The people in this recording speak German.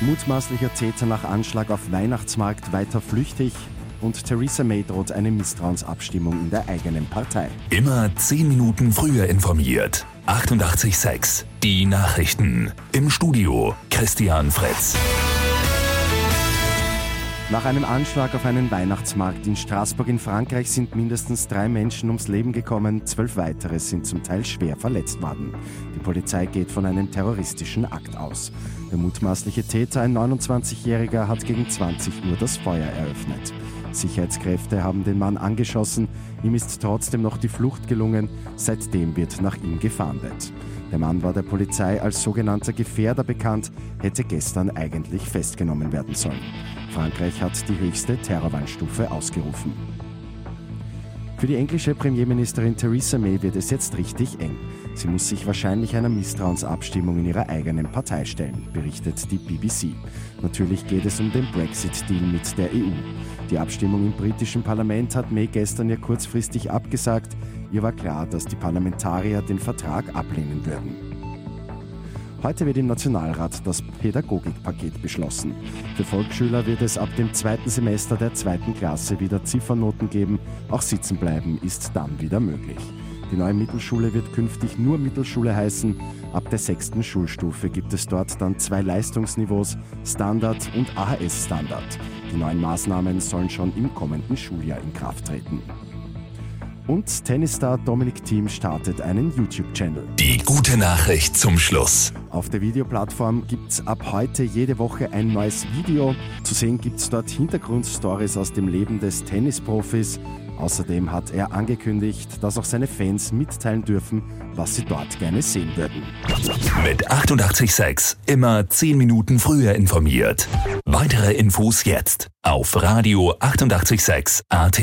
Mutmaßlicher Täter nach Anschlag auf Weihnachtsmarkt weiter flüchtig und Theresa May droht eine Misstrauensabstimmung in der eigenen Partei. Immer 10 Minuten früher informiert. 88.6 Die Nachrichten. Im Studio Christian Fritz. Nach einem Anschlag auf einen Weihnachtsmarkt in Straßburg in Frankreich sind mindestens drei Menschen ums Leben gekommen, zwölf weitere sind zum Teil schwer verletzt worden. Die Polizei geht von einem terroristischen Akt aus. Der mutmaßliche Täter, ein 29-Jähriger, hat gegen 20 Uhr das Feuer eröffnet. Sicherheitskräfte haben den Mann angeschossen, ihm ist trotzdem noch die Flucht gelungen, seitdem wird nach ihm gefahndet. Der Mann war der Polizei als sogenannter Gefährder bekannt, hätte gestern eigentlich festgenommen werden sollen. Frankreich hat die höchste Terrorwarnstufe ausgerufen. Für die englische Premierministerin Theresa May wird es jetzt richtig eng. Sie muss sich wahrscheinlich einer Misstrauensabstimmung in ihrer eigenen Partei stellen, berichtet die BBC. Natürlich geht es um den Brexit-Deal mit der EU. Die Abstimmung im britischen Parlament hat May gestern ja kurzfristig abgesagt. Ihr war klar, dass die Parlamentarier den Vertrag ablehnen würden. Heute wird im Nationalrat das Pädagogikpaket beschlossen. Für Volksschüler wird es ab dem zweiten Semester der zweiten Klasse wieder Ziffernoten geben. Auch sitzen bleiben ist dann wieder möglich. Die neue Mittelschule wird künftig nur Mittelschule heißen. Ab der sechsten Schulstufe gibt es dort dann zwei Leistungsniveaus, Standard und AHS-Standard. Die neuen Maßnahmen sollen schon im kommenden Schuljahr in Kraft treten. Und Tennisstar Dominic Thiem startet einen YouTube-Channel. Die gute Nachricht zum Schluss. Auf der Videoplattform gibt es ab heute jede Woche ein neues Video. Zu sehen gibt es dort Hintergrundstories aus dem Leben des Tennisprofis. Außerdem hat er angekündigt, dass auch seine Fans mitteilen dürfen, was sie dort gerne sehen würden. Mit 886 immer 10 Minuten früher informiert. Weitere Infos jetzt auf Radio 886 AT.